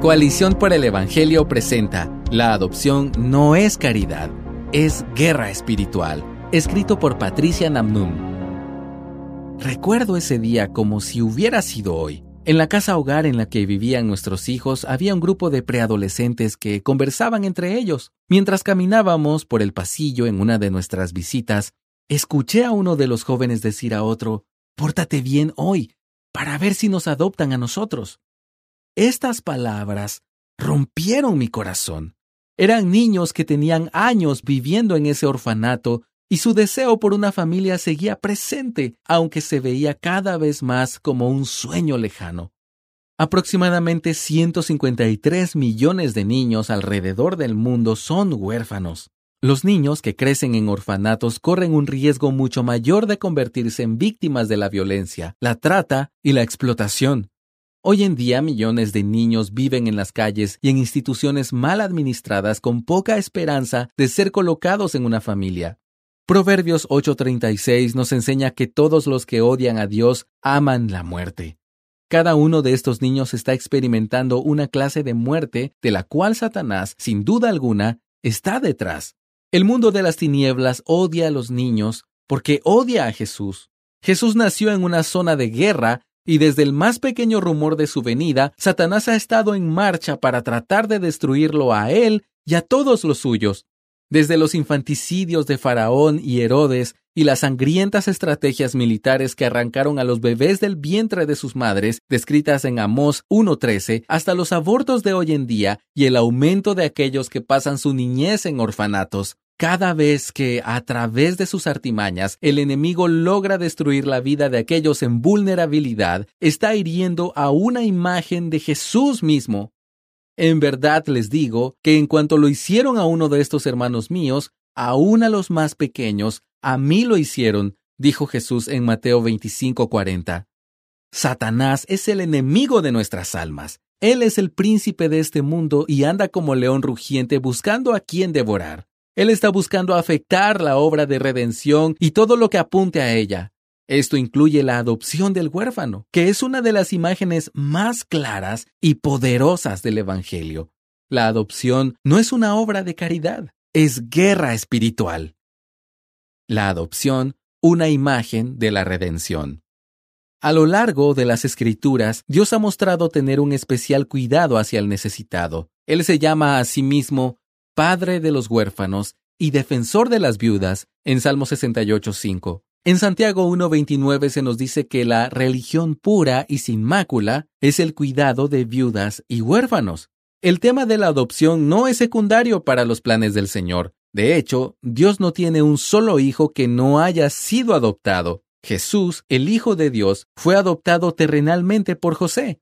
Coalición por el Evangelio presenta La adopción no es caridad, es guerra espiritual, escrito por Patricia Namnum. Recuerdo ese día como si hubiera sido hoy. En la casa hogar en la que vivían nuestros hijos había un grupo de preadolescentes que conversaban entre ellos. Mientras caminábamos por el pasillo en una de nuestras visitas, escuché a uno de los jóvenes decir a otro, Pórtate bien hoy, para ver si nos adoptan a nosotros. Estas palabras rompieron mi corazón. Eran niños que tenían años viviendo en ese orfanato y su deseo por una familia seguía presente, aunque se veía cada vez más como un sueño lejano. Aproximadamente 153 millones de niños alrededor del mundo son huérfanos. Los niños que crecen en orfanatos corren un riesgo mucho mayor de convertirse en víctimas de la violencia, la trata y la explotación. Hoy en día millones de niños viven en las calles y en instituciones mal administradas con poca esperanza de ser colocados en una familia. Proverbios 8:36 nos enseña que todos los que odian a Dios aman la muerte. Cada uno de estos niños está experimentando una clase de muerte de la cual Satanás, sin duda alguna, está detrás. El mundo de las tinieblas odia a los niños porque odia a Jesús. Jesús nació en una zona de guerra y desde el más pequeño rumor de su venida, Satanás ha estado en marcha para tratar de destruirlo a él y a todos los suyos. Desde los infanticidios de Faraón y Herodes y las sangrientas estrategias militares que arrancaron a los bebés del vientre de sus madres, descritas en Amós 1.13, hasta los abortos de hoy en día y el aumento de aquellos que pasan su niñez en orfanatos. Cada vez que, a través de sus artimañas, el enemigo logra destruir la vida de aquellos en vulnerabilidad, está hiriendo a una imagen de Jesús mismo. En verdad les digo que en cuanto lo hicieron a uno de estos hermanos míos, aún a los más pequeños, a mí lo hicieron, dijo Jesús en Mateo 25:40. Satanás es el enemigo de nuestras almas. Él es el príncipe de este mundo y anda como león rugiente buscando a quien devorar. Él está buscando afectar la obra de redención y todo lo que apunte a ella. Esto incluye la adopción del huérfano, que es una de las imágenes más claras y poderosas del Evangelio. La adopción no es una obra de caridad, es guerra espiritual. La adopción, una imagen de la redención. A lo largo de las escrituras, Dios ha mostrado tener un especial cuidado hacia el necesitado. Él se llama a sí mismo Padre de los huérfanos y defensor de las viudas, en Salmo 68.5. En Santiago 1.29 se nos dice que la religión pura y sin mácula es el cuidado de viudas y huérfanos. El tema de la adopción no es secundario para los planes del Señor. De hecho, Dios no tiene un solo hijo que no haya sido adoptado. Jesús, el Hijo de Dios, fue adoptado terrenalmente por José.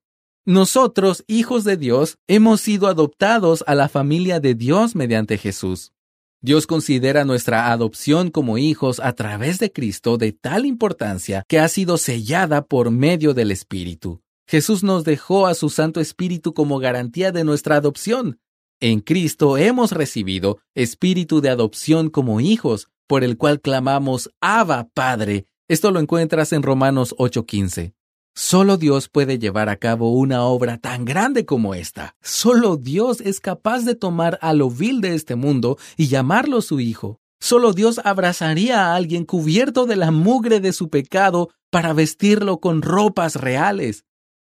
Nosotros, hijos de Dios, hemos sido adoptados a la familia de Dios mediante Jesús. Dios considera nuestra adopción como hijos a través de Cristo de tal importancia que ha sido sellada por medio del Espíritu. Jesús nos dejó a su Santo Espíritu como garantía de nuestra adopción. En Cristo hemos recibido espíritu de adopción como hijos, por el cual clamamos Abba Padre. Esto lo encuentras en Romanos 8:15. Solo Dios puede llevar a cabo una obra tan grande como esta. Solo Dios es capaz de tomar a lo vil de este mundo y llamarlo su hijo. Solo Dios abrazaría a alguien cubierto de la mugre de su pecado para vestirlo con ropas reales.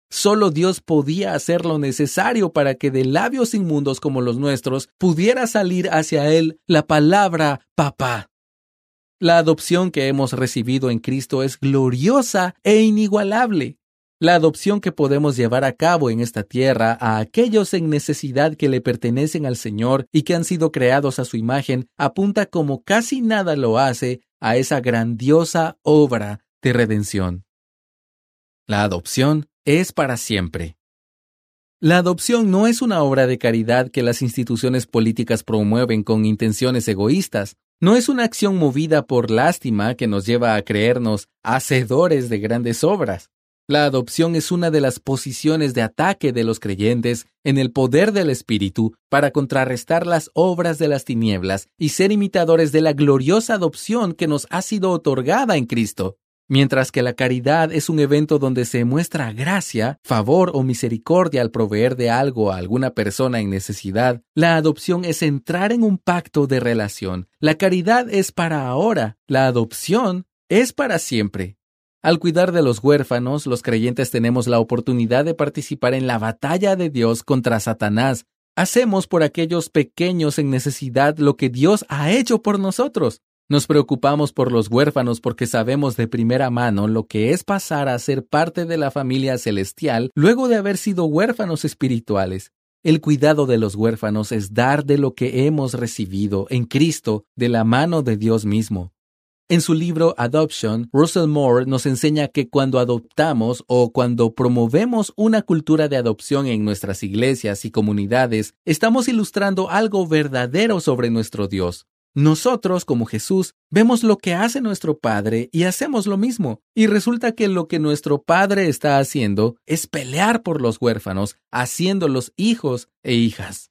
Solo Dios podía hacer lo necesario para que de labios inmundos como los nuestros pudiera salir hacia Él la palabra papá. La adopción que hemos recibido en Cristo es gloriosa e inigualable. La adopción que podemos llevar a cabo en esta tierra a aquellos en necesidad que le pertenecen al Señor y que han sido creados a su imagen apunta como casi nada lo hace a esa grandiosa obra de redención. La adopción es para siempre. La adopción no es una obra de caridad que las instituciones políticas promueven con intenciones egoístas. No es una acción movida por lástima que nos lleva a creernos hacedores de grandes obras. La adopción es una de las posiciones de ataque de los creyentes en el poder del Espíritu para contrarrestar las obras de las tinieblas y ser imitadores de la gloriosa adopción que nos ha sido otorgada en Cristo. Mientras que la caridad es un evento donde se muestra gracia, favor o misericordia al proveer de algo a alguna persona en necesidad, la adopción es entrar en un pacto de relación. La caridad es para ahora, la adopción es para siempre. Al cuidar de los huérfanos, los creyentes tenemos la oportunidad de participar en la batalla de Dios contra Satanás. Hacemos por aquellos pequeños en necesidad lo que Dios ha hecho por nosotros. Nos preocupamos por los huérfanos porque sabemos de primera mano lo que es pasar a ser parte de la familia celestial luego de haber sido huérfanos espirituales. El cuidado de los huérfanos es dar de lo que hemos recibido en Cristo de la mano de Dios mismo. En su libro Adoption, Russell Moore nos enseña que cuando adoptamos o cuando promovemos una cultura de adopción en nuestras iglesias y comunidades, estamos ilustrando algo verdadero sobre nuestro Dios. Nosotros, como Jesús, vemos lo que hace nuestro Padre y hacemos lo mismo. Y resulta que lo que nuestro Padre está haciendo es pelear por los huérfanos, haciéndolos hijos e hijas.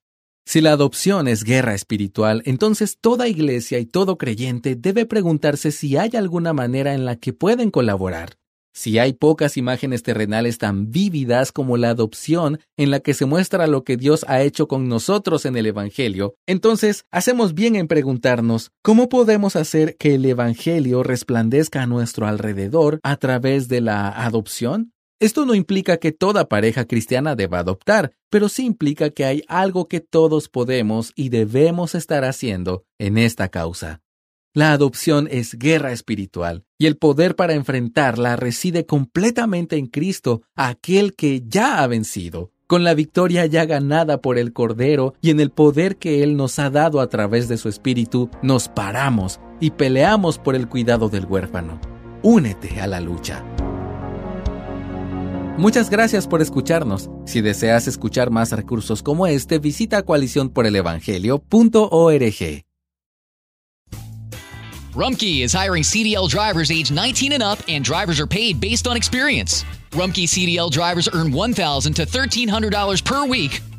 Si la adopción es guerra espiritual, entonces toda iglesia y todo creyente debe preguntarse si hay alguna manera en la que pueden colaborar. Si hay pocas imágenes terrenales tan vívidas como la adopción en la que se muestra lo que Dios ha hecho con nosotros en el Evangelio, entonces hacemos bien en preguntarnos ¿cómo podemos hacer que el Evangelio resplandezca a nuestro alrededor a través de la adopción? Esto no implica que toda pareja cristiana deba adoptar, pero sí implica que hay algo que todos podemos y debemos estar haciendo en esta causa. La adopción es guerra espiritual y el poder para enfrentarla reside completamente en Cristo, aquel que ya ha vencido, con la victoria ya ganada por el Cordero y en el poder que Él nos ha dado a través de su Espíritu, nos paramos y peleamos por el cuidado del huérfano. Únete a la lucha. Muchas gracias por escucharnos. Si deseas escuchar más recursos como este, visita coaliciónporelevangelio.org. Rumkey is hiring CDL drivers age 19 and up, and drivers are paid based on experience. Rumkey CDL drivers earn $1,000 to $1,300 per week